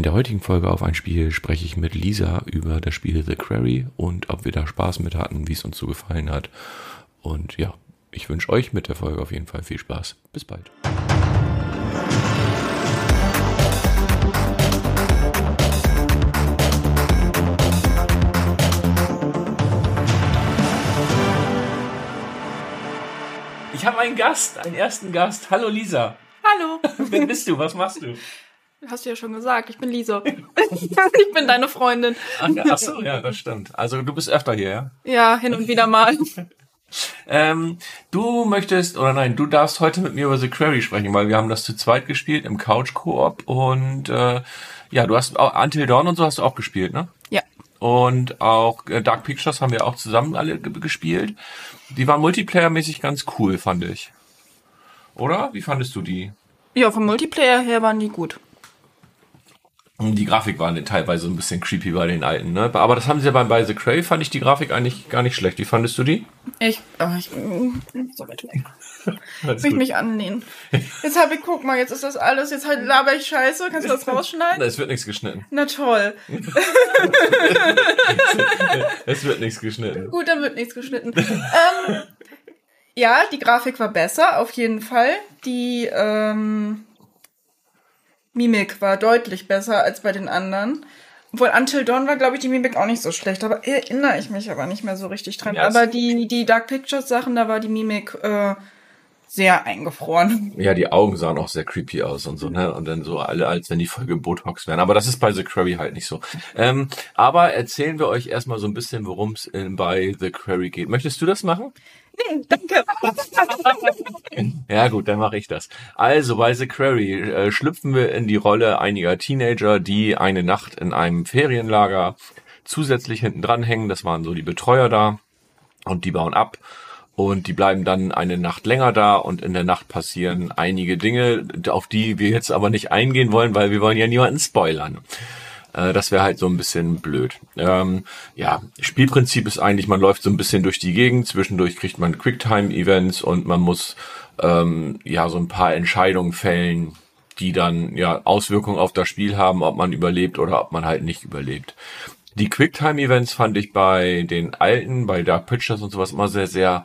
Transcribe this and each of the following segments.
In der heutigen Folge auf ein Spiel spreche ich mit Lisa über das Spiel The Quarry und ob wir da Spaß mit hatten, wie es uns so gefallen hat. Und ja, ich wünsche euch mit der Folge auf jeden Fall viel Spaß. Bis bald. Ich habe einen Gast, einen ersten Gast. Hallo Lisa. Hallo. Wer bist du? Was machst du? Hast du ja schon gesagt, ich bin Lisa. ich bin deine Freundin. Ach, ach so, ja, das stimmt. Also du bist öfter hier, ja? Ja, hin und wieder mal. Ähm, du möchtest, oder nein, du darfst heute mit mir über The Quarry sprechen, weil wir haben das zu zweit gespielt im Couch-Koop und äh, ja, du hast auch Until Dawn und so hast du auch gespielt, ne? Ja. Und auch äh, Dark Pictures haben wir auch zusammen alle ge- gespielt. Die waren multiplayer-mäßig ganz cool, fand ich. Oder? Wie fandest du die? Ja, vom Multiplayer her waren die gut. Die Grafik war teilweise ein bisschen creepy bei den alten, ne? Aber das haben sie ja bei, bei The Quarry, fand ich die Grafik eigentlich gar nicht schlecht. Wie fandest du die? Ich, oh, ich, mm, so weit weg. Will ich mich anlehnen. Jetzt habe ich, guck mal, jetzt ist das alles, jetzt halt laber ich Scheiße. Kannst du das rausschneiden? Es wird nichts geschnitten. Na toll. Es wird nichts geschnitten. Gut, dann wird nichts geschnitten. ähm, ja, die Grafik war besser, auf jeden Fall. Die ähm, Mimik war deutlich besser als bei den anderen. Obwohl Until Dawn war, glaube ich, die Mimik auch nicht so schlecht. Aber erinnere ich mich aber nicht mehr so richtig dran. Ja, aber die, die Dark Pictures Sachen, da war die Mimik äh, sehr eingefroren. Ja, die Augen sahen auch sehr creepy aus und so, ne? Und dann so alle, als wenn die Folge Botox wären. Aber das ist bei The Quarry halt nicht so. Ähm, aber erzählen wir euch erstmal so ein bisschen, worum es bei The Quarry geht. Möchtest du das machen? Nee, danke. Ja gut, dann mache ich das. Also bei The Quarry äh, schlüpfen wir in die Rolle einiger Teenager, die eine Nacht in einem Ferienlager zusätzlich hinten dran hängen. Das waren so die Betreuer da und die bauen ab und die bleiben dann eine Nacht länger da und in der Nacht passieren einige Dinge, auf die wir jetzt aber nicht eingehen wollen, weil wir wollen ja niemanden spoilern. Äh, Das wäre halt so ein bisschen blöd. Ähm, ja, Spielprinzip ist eigentlich, man läuft so ein bisschen durch die Gegend, zwischendurch kriegt man Quicktime-Events und man muss ähm, ja so ein paar Entscheidungen fällen, die dann ja Auswirkungen auf das Spiel haben, ob man überlebt oder ob man halt nicht überlebt. Die Quicktime-Events fand ich bei den alten, bei Dark Pictures und sowas immer sehr, sehr,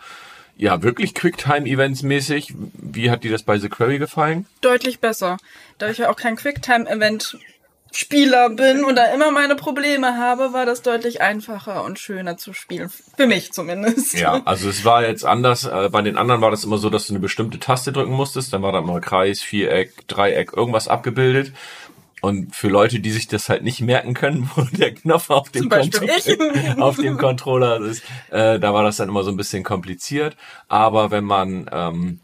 ja, wirklich Quicktime-Events mäßig. Wie hat dir das bei The Quarry gefallen? Deutlich besser. Da ich ja auch kein Quicktime-Event Spieler bin und da immer meine Probleme habe, war das deutlich einfacher und schöner zu spielen. Für mich zumindest. Ja, also es war jetzt anders. Äh, bei den anderen war das immer so, dass du eine bestimmte Taste drücken musstest. Dann war da immer Kreis, Viereck, Dreieck, irgendwas abgebildet. Und für Leute, die sich das halt nicht merken können, wo der Knopf auf dem, auf dem Controller ist, äh, da war das dann immer so ein bisschen kompliziert. Aber wenn man ähm,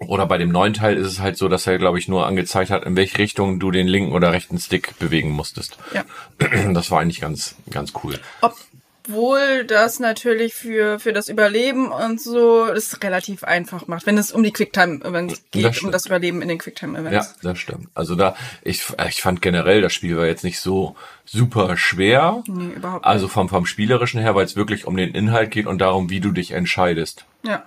oder bei dem neuen Teil ist es halt so, dass er, glaube ich, nur angezeigt hat, in welche Richtung du den linken oder rechten Stick bewegen musstest. Ja. Das war eigentlich ganz, ganz cool. Obwohl das natürlich für, für das Überleben und so das relativ einfach macht, wenn es um die Quicktime-Events Das geht, um das Überleben in den Ja, Quicktime-Events. das stimmt. Also da, ich, ich fand generell, das Spiel war jetzt nicht so super schwer. Nee, überhaupt nicht. Also vom, vom Spielerischen her, weil es wirklich um den Inhalt geht und darum, wie du dich entscheidest. Ja.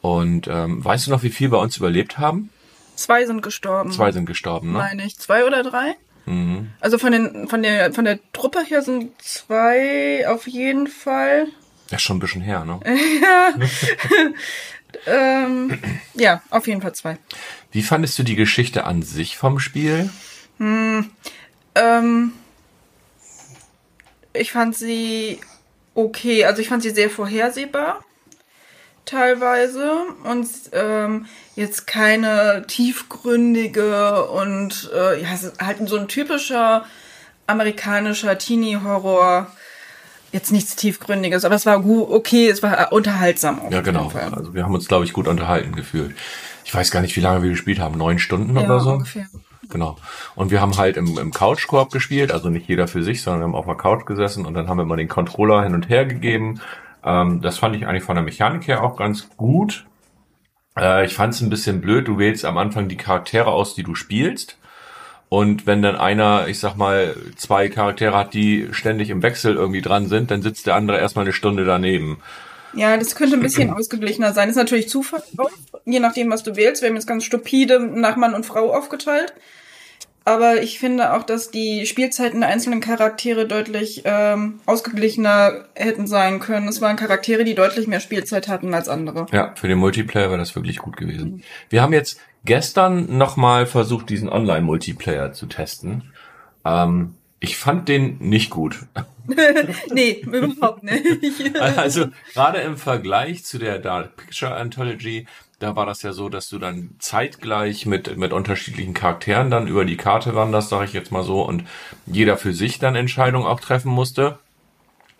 Und ähm, weißt du noch, wie viel bei uns überlebt haben? Zwei sind gestorben. Zwei sind gestorben, ne? Meine ich. Zwei oder drei? Mhm. Also von den, von der, von der Truppe hier sind zwei auf jeden Fall. Das ist schon ein bisschen her, ne? Ähm, ja, auf jeden Fall zwei. Wie fandest du die Geschichte an sich vom Spiel? Ähm, ich fand sie okay. Also ich fand sie sehr vorhersehbar. Teilweise. Und ähm, jetzt keine tiefgründige und äh, ja, es ist halt so ein typischer amerikanischer Teenie-Horror. Jetzt nichts Tiefgründiges, aber es war gut, okay, es war unterhaltsam. Ja, genau. Also wir haben uns, glaube ich, gut unterhalten gefühlt. Ich weiß gar nicht, wie lange wir gespielt haben. Neun Stunden Ja, oder so? ungefähr. Genau. Und wir haben halt im, im Couch-Koop gespielt, also nicht jeder für sich, sondern wir haben auf der Couch gesessen und dann haben wir mal den Controller hin und her gegeben. Ähm, das fand ich eigentlich von der Mechanik her auch ganz gut. Äh, ich fand es ein bisschen blöd, du wählst am Anfang die Charaktere aus, die du spielst. Und wenn dann einer, ich sag mal, zwei Charaktere hat, die ständig im Wechsel irgendwie dran sind, dann sitzt der andere erstmal eine Stunde daneben. Ja, das könnte ein bisschen ausgeglichener sein. Ist natürlich Zufall, je nachdem, was du wählst. Wir haben jetzt ganz stupide nach Mann und Frau aufgeteilt. Aber ich finde auch, dass die Spielzeiten der einzelnen Charaktere deutlich ähm, ausgeglichener hätten sein können. Es waren Charaktere, die deutlich mehr Spielzeit hatten als andere. Ja, für den Multiplayer wäre das wirklich gut gewesen. Wir haben jetzt gestern nochmal versucht, diesen Online-Multiplayer zu testen. Ähm, ich fand den nicht gut. nee, überhaupt nicht. Also gerade im Vergleich zu der Dark Picture Anthology, da war das ja so, dass du dann zeitgleich mit, mit unterschiedlichen Charakteren dann über die Karte wanderst, sage ich jetzt mal so, und jeder für sich dann Entscheidungen auch treffen musste.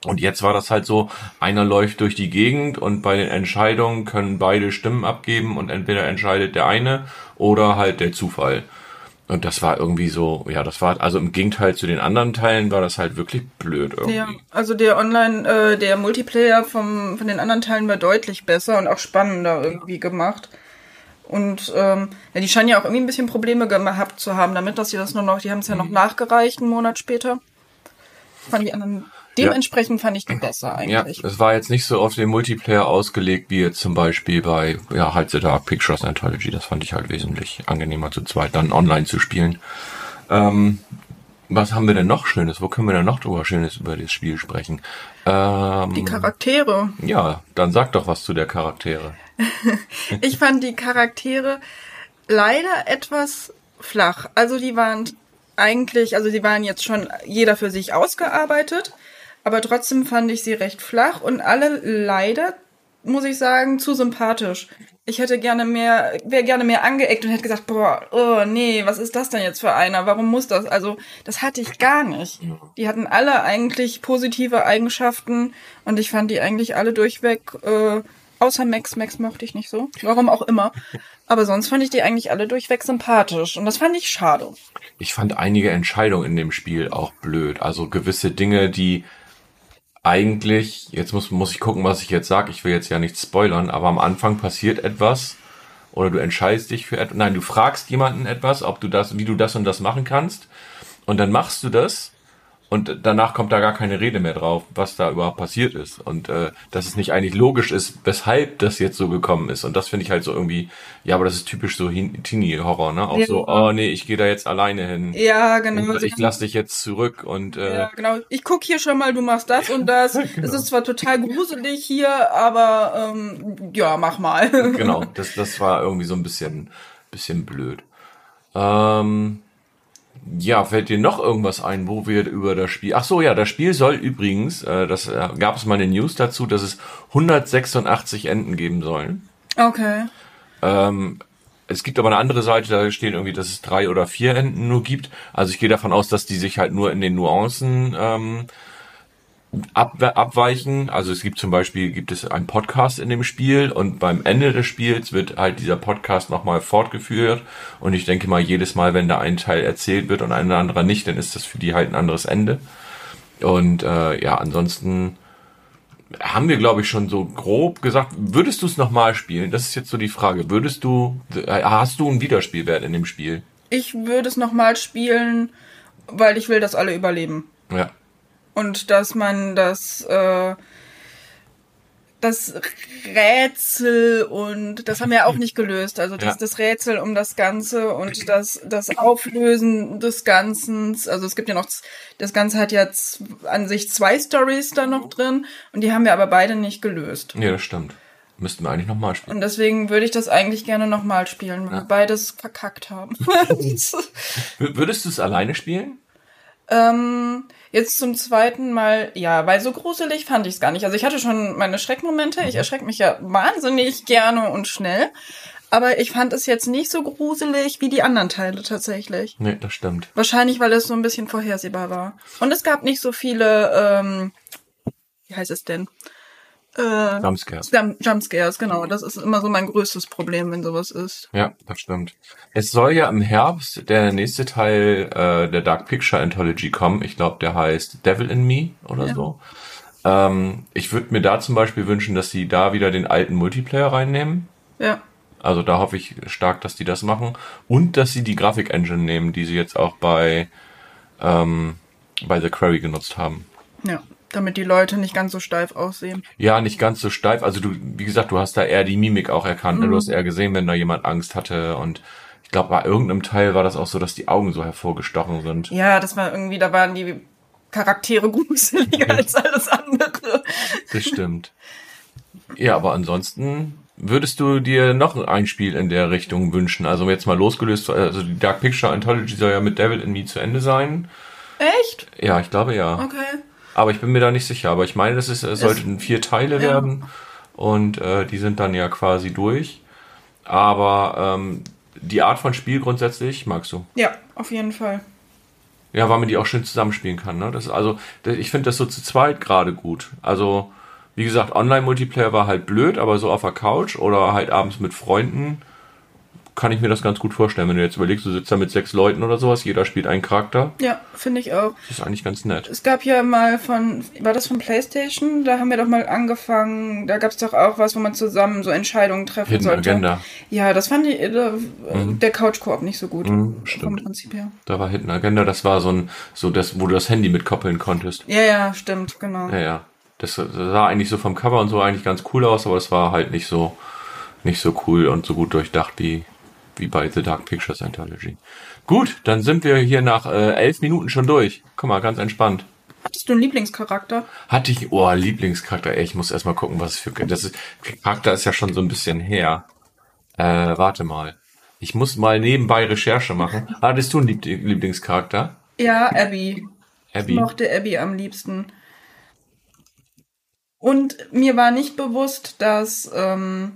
Und jetzt war das halt so, einer läuft durch die Gegend und bei den Entscheidungen können beide Stimmen abgeben und entweder entscheidet der eine oder halt der Zufall. Und das war irgendwie so, ja, das war, also im Gegenteil zu den anderen Teilen war das halt wirklich blöd irgendwie. Ja, also der Online, äh, der Multiplayer vom, von den anderen Teilen war deutlich besser und auch spannender irgendwie gemacht. Und ähm, ja, die scheinen ja auch irgendwie ein bisschen Probleme gehabt zu haben, damit, dass sie das nur noch, die haben es ja noch nachgereicht, einen Monat später. Fand die anderen Dementsprechend fand ich die besser eigentlich. Ja, es war jetzt nicht so auf den Multiplayer ausgelegt, wie jetzt zum Beispiel bei, ja, halt The Dark Pictures Anthology. Das fand ich halt wesentlich angenehmer zu zweit, dann online zu spielen. Ähm, was haben wir denn noch Schönes? Wo können wir denn noch drüber Schönes über das Spiel sprechen? Ähm, die Charaktere. Ja, dann sag doch was zu der Charaktere. ich fand die Charaktere leider etwas flach. Also die waren eigentlich, also die waren jetzt schon jeder für sich ausgearbeitet aber trotzdem fand ich sie recht flach und alle leider, muss ich sagen, zu sympathisch. Ich hätte gerne mehr, wäre gerne mehr angeeckt und hätte gesagt, boah, oh nee, was ist das denn jetzt für einer? Warum muss das? Also, das hatte ich gar nicht. Die hatten alle eigentlich positive Eigenschaften und ich fand die eigentlich alle durchweg, äh, außer Max, Max mochte ich nicht so. Warum auch immer. Aber sonst fand ich die eigentlich alle durchweg sympathisch und das fand ich schade. Ich fand einige Entscheidungen in dem Spiel auch blöd. Also gewisse Dinge, die eigentlich, jetzt muss, muss ich gucken, was ich jetzt sage. Ich will jetzt ja nichts spoilern, aber am Anfang passiert etwas oder du entscheidest dich für etwas. Nein, du fragst jemanden etwas, ob du das, wie du das und das machen kannst. Und dann machst du das und danach kommt da gar keine Rede mehr drauf, was da überhaupt passiert ist. Und äh, dass es nicht eigentlich logisch ist, weshalb das jetzt so gekommen ist. Und das finde ich halt so irgendwie, ja, aber das ist typisch so Teenie-Horror, ne? Auch ja. so, oh nee, ich gehe da jetzt alleine hin. Ja, genau. Und ich lass dich jetzt zurück und äh, Ja, genau. Ich guck hier schon mal, du machst das und das. genau. Es ist zwar total gruselig hier, aber ähm, ja, mach mal. genau, das, das war irgendwie so ein bisschen, bisschen blöd. Ähm, ja, fällt dir noch irgendwas ein, wo wir über das Spiel. Ach so, ja, das Spiel soll übrigens, äh, das äh, gab es mal eine News dazu, dass es 186 Enden geben sollen. Okay. Ähm, es gibt aber eine andere Seite, da stehen irgendwie, dass es drei oder vier Enden nur gibt. Also ich gehe davon aus, dass die sich halt nur in den Nuancen ähm, ab, abweichen. Also es gibt zum Beispiel, gibt es einen Podcast in dem Spiel und beim Ende des Spiels wird halt dieser Podcast nochmal fortgeführt und ich denke mal, jedes Mal, wenn da ein Teil erzählt wird und ein anderer nicht, dann ist das für die halt ein anderes Ende. Und äh, ja, ansonsten haben wir, glaube ich, schon so grob gesagt, würdest du es nochmal spielen? Das ist jetzt so die Frage. Würdest du, hast du einen Wiederspielwert in dem Spiel? Ich würde es nochmal spielen, weil ich will, dass alle überleben. Ja und dass man das äh, das Rätsel und das haben wir auch nicht gelöst. Also das, ja. das Rätsel um das Ganze und das, das Auflösen des Ganzen. Also es gibt ja noch, das Ganze hat jetzt an sich zwei Stories da noch drin und die haben wir aber beide nicht gelöst. Ja, das stimmt. Müssten wir eigentlich nochmal spielen. Und deswegen würde ich das eigentlich gerne nochmal spielen, weil ja. wir beides verkackt haben. Würdest du es alleine spielen? Ähm, jetzt zum zweiten Mal, ja, weil so gruselig fand ich es gar nicht. Also ich hatte schon meine Schreckmomente. Ich mhm. erschrecke mich ja wahnsinnig gerne und schnell. Aber ich fand es jetzt nicht so gruselig wie die anderen Teile tatsächlich. Nee, das stimmt. Wahrscheinlich, weil es so ein bisschen vorhersehbar war. Und es gab nicht so viele, ähm, wie heißt es denn? Äh, Jumpscares. Jumpscares, genau. Das ist immer so mein größtes Problem, wenn sowas ist. Ja, das stimmt. Es soll ja im Herbst der nächste Teil äh, der Dark Picture Anthology kommen. Ich glaube, der heißt Devil in Me oder ja. so. Ähm, ich würde mir da zum Beispiel wünschen, dass sie da wieder den alten Multiplayer reinnehmen. Ja. Also da hoffe ich stark, dass die das machen. Und dass sie die Grafik-Engine nehmen, die sie jetzt auch bei, ähm, bei The Quarry genutzt haben. Ja. Damit die Leute nicht ganz so steif aussehen. Ja, nicht ganz so steif. Also du, wie gesagt, du hast da eher die Mimik auch erkannt. Ne? Mhm. Du hast eher gesehen, wenn da jemand Angst hatte und Ich glaube, bei irgendeinem Teil war das auch so, dass die Augen so hervorgestochen sind. Ja, das war irgendwie, da waren die Charaktere gruseliger als alles andere. Das stimmt. Ja, aber ansonsten würdest du dir noch ein Spiel in der Richtung wünschen? Also jetzt mal losgelöst, also die Dark Picture Anthology soll ja mit Devil in Me zu Ende sein. Echt? Ja, ich glaube ja. Okay. Aber ich bin mir da nicht sicher. Aber ich meine, das ist, es sollten vier Teile ja. werden und äh, die sind dann ja quasi durch. Aber ähm, die Art von Spiel grundsätzlich magst du? Ja, auf jeden Fall. Ja, weil man die auch schön zusammenspielen kann. Ne? Das ist also, ich finde das so zu zweit gerade gut. Also wie gesagt, Online-Multiplayer war halt blöd, aber so auf der Couch oder halt abends mit Freunden kann ich mir das ganz gut vorstellen. Wenn du jetzt überlegst, du sitzt da mit sechs Leuten oder sowas, jeder spielt einen Charakter. Ja, finde ich auch. Das ist eigentlich ganz nett. Es gab ja mal von, war das von PlayStation? Da haben wir doch mal angefangen, da gab es doch auch was, wo man zusammen so Entscheidungen treffen Hidden sollte. Agenda. Ja, das fand ich, äh, der Couch-Koop nicht so gut. Mhm, vom stimmt. Prinzip her. Da war Hidden Agenda, das war so ein, so das, wo du das Handy mitkoppeln konntest. Ja, ja, stimmt, genau. Ja, ja. Das sah eigentlich so vom Cover und so eigentlich ganz cool aus, aber es war halt nicht so, nicht so cool und so gut durchdacht wie, wie bei The Dark Pictures Anthology. Gut, dann sind wir hier nach äh, elf Minuten schon durch. Guck mal, ganz entspannt. Hattest du einen Lieblingscharakter? Hatte ich, oh, Lieblingscharakter, ey, ich muss erstmal gucken, was es für, das ist, Charakter ist ja schon so ein bisschen her. Äh, warte mal. Ich muss mal nebenbei Recherche machen. Hattest du einen Lieb Lieblingscharakter? Ja, Abby. Abby. Ich mochte Abby am liebsten. Und mir war nicht bewusst, dass ähm,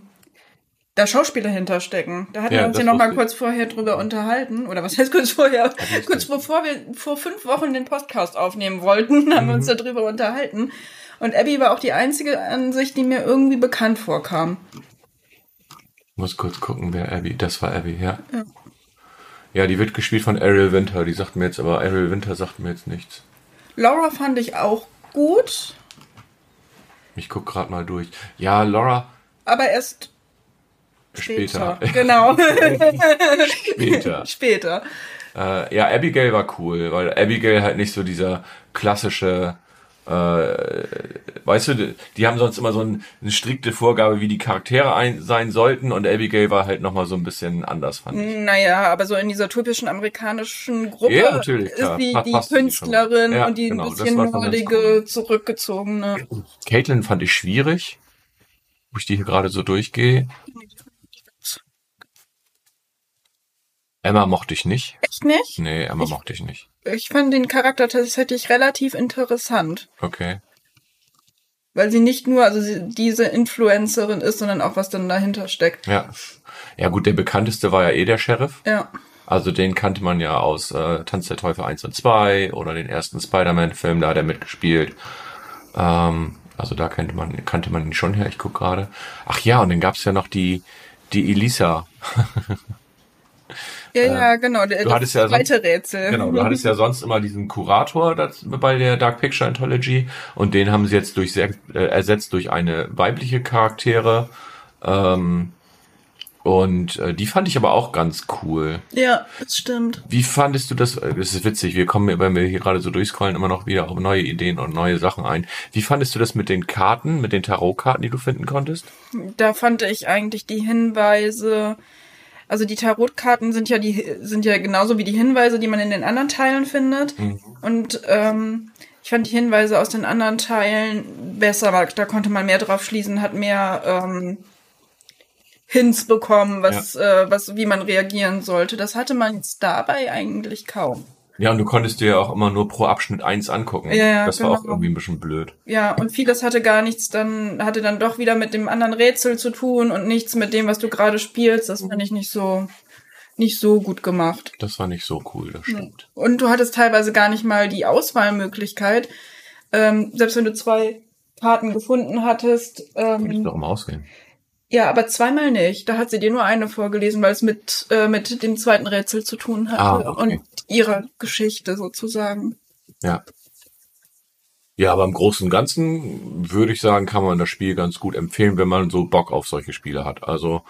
da Schauspieler hinterstecken. Da hatten Ja, wir uns ja noch mal ich. kurz vorher drüber unterhalten. Oder was heißt kurz vorher? ich kurz bevor wir vor fünf Wochen den Podcast aufnehmen wollten, haben wir Mhm. uns darüber unterhalten. Und Abby war auch die einzige Ansicht, die mir irgendwie bekannt vorkam. Muss kurz gucken, wer Abby, das war Abby, ja. Ja. Ja, die wird gespielt von Ariel Winter, die sagt mir jetzt, aber Ariel Winter sagt mir jetzt nichts. Laura fand ich auch gut, Ich guck gerade mal durch. Ja, Laura, aber erst später. später. Genau. Später. später. Äh, ja, Abigail war cool, weil Abigail halt nicht so dieser klassische, äh, weißt du, die, die haben sonst immer so ein, eine strikte Vorgabe, wie die Charaktere ein, sein sollten und Abigail war halt nochmal so ein bisschen anders, fand ich. Naja, aber so in dieser typischen amerikanischen Gruppe Ja, ist die, die die Künstlerin schon. Ja, und die genau, ein bisschen nerdige, cool. zurückgezogene. Caitlin fand ich schwierig, wo ich die hier gerade so durchgehe. Emma mochte ich nicht. Echt nicht? Nee, Emma Ich- mochte ich nicht. Ich fand den Charakter tatsächlich relativ interessant, Okay. weil sie nicht nur also sie, diese Influencerin ist, sondern auch was dann dahinter steckt. Ja. Ja gut, der bekannteste war ja eh der Sheriff. Ja. Also den kannte man ja aus äh, Tanz der Teufel 1 und 2 oder den ersten Spider-Man-Film, da hat er mitgespielt. Ähm, also da kannte man, kannte man ihn schon her, ich guck gerade. Ach ja, und dann gab's ja noch die, die Elisa. Ja, ja, genau. Der, du hattest ja zweite Rätsel. Genau, du hattest ja sonst immer diesen Kurator das, bei der Dark Picture Anthology und den haben sie jetzt durch sehr, äh, ersetzt durch eine weibliche Charaktere. Ähm, und äh, die fand ich aber auch ganz cool. Ja, das stimmt. Wie fandest du das? äh, Das ist witzig, wir kommen, wenn wir hier gerade so durchscrollen, immer noch wieder auf neue Ideen und neue Sachen ein. Wie fandest du das mit den Karten, mit den Tarotkarten, die du finden konntest? Da fand ich eigentlich die Hinweise, also die Tarotkarten sind ja die sind ja genauso wie die Hinweise, die man in den anderen Teilen findet. Und ähm, ich fand die Hinweise aus den anderen Teilen besser, weil da konnte man mehr drauf schließen, hat mehr ähm, Hints bekommen, was, äh, was, wie man reagieren sollte. Das hatte man jetzt dabei eigentlich kaum. Ja, und du konntest dir ja auch immer nur pro Abschnitt eins angucken. Ja, ja, das war auch genau. irgendwie ein bisschen blöd. Ja, und vieles hatte gar nichts dann, hatte dann doch wieder mit dem anderen Rätsel zu tun und nichts mit dem, was du gerade spielst. Das fand ich nicht so, nicht so gut gemacht. Das war nicht so cool, das stimmt. Und du hattest teilweise gar nicht mal die Auswahlmöglichkeit. Ähm, selbst wenn du zwei Karten gefunden hattest. Kann ich Ähm, doch immer auswählen. Ja, aber zweimal nicht. Da hat sie dir nur eine vorgelesen, weil es mit, äh, mit dem zweiten Rätsel zu tun hatte Ah, okay. und ihrer Geschichte sozusagen. Ja. Ja, aber im Großen und Ganzen würde ich sagen, kann man das Spiel ganz gut empfehlen, wenn man so Bock auf solche Spiele hat. Also,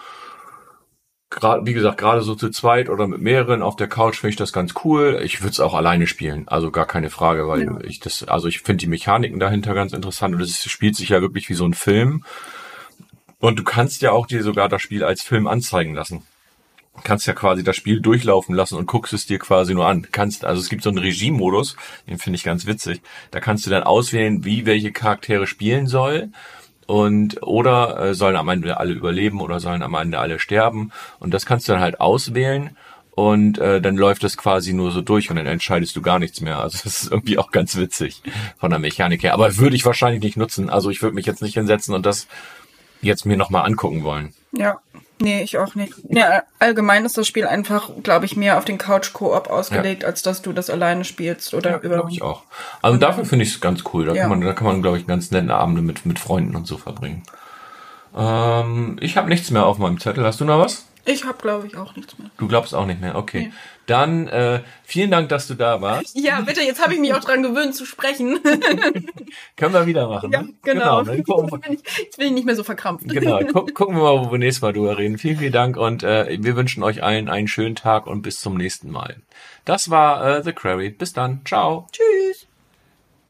gerade, wie gesagt, gerade so zu zweit oder mit mehreren auf der Couch finde ich das ganz cool. Ich würde es auch alleine spielen, also gar keine Frage, weil Ja. ich das, also ich finde die Mechaniken dahinter ganz interessant und es spielt sich ja wirklich wie so ein Film. Und du kannst ja auch dir sogar das Spiel als Film anzeigen lassen. kannst ja quasi das Spiel durchlaufen lassen und guckst es dir quasi nur an. Kannst, also es gibt so einen Regie-Modus, den finde ich ganz witzig. Da kannst du dann auswählen, wie welche Charaktere spielen soll und oder äh, sollen am Ende alle überleben oder sollen am Ende alle sterben und das kannst du dann halt auswählen und äh, dann läuft das quasi nur so durch und dann entscheidest du gar nichts mehr. Also das ist irgendwie auch ganz witzig von der Mechanik her. Aber würde ich wahrscheinlich nicht nutzen. Also ich würde mich jetzt nicht hinsetzen und das jetzt mir nochmal angucken wollen. Ja, nee, ich auch nicht. Ja, allgemein ist das Spiel einfach, glaube ich, mehr auf den Couch-Koop ausgelegt, ja. als dass du das alleine spielst oder ja, über. Glaube ich auch. Also dafür finde ich es ganz cool. Da ja. kann man, da kann man, glaube ich, ganz nette Abende mit, mit Freunden und so verbringen. Ähm, ich habe nichts mehr auf meinem Zettel. Hast du noch was? Ich habe, glaube ich, auch nichts mehr. Du glaubst auch nicht mehr, okay. Nee. Dann äh, vielen Dank, dass du da warst. Ja, bitte, jetzt habe ich mich auch dran gewöhnt zu sprechen. Können wir wieder machen. Ja, ne? genau. genau jetzt, bin ich, jetzt bin ich nicht mehr so verkrampft. Genau, Guck, gucken wir mal, wo wir nächstes Mal drüber reden. Vielen, vielen Dank und äh, wir wünschen euch allen einen schönen Tag und bis zum nächsten Mal. Das war äh, The Query. Bis dann. Ciao. Tschüss.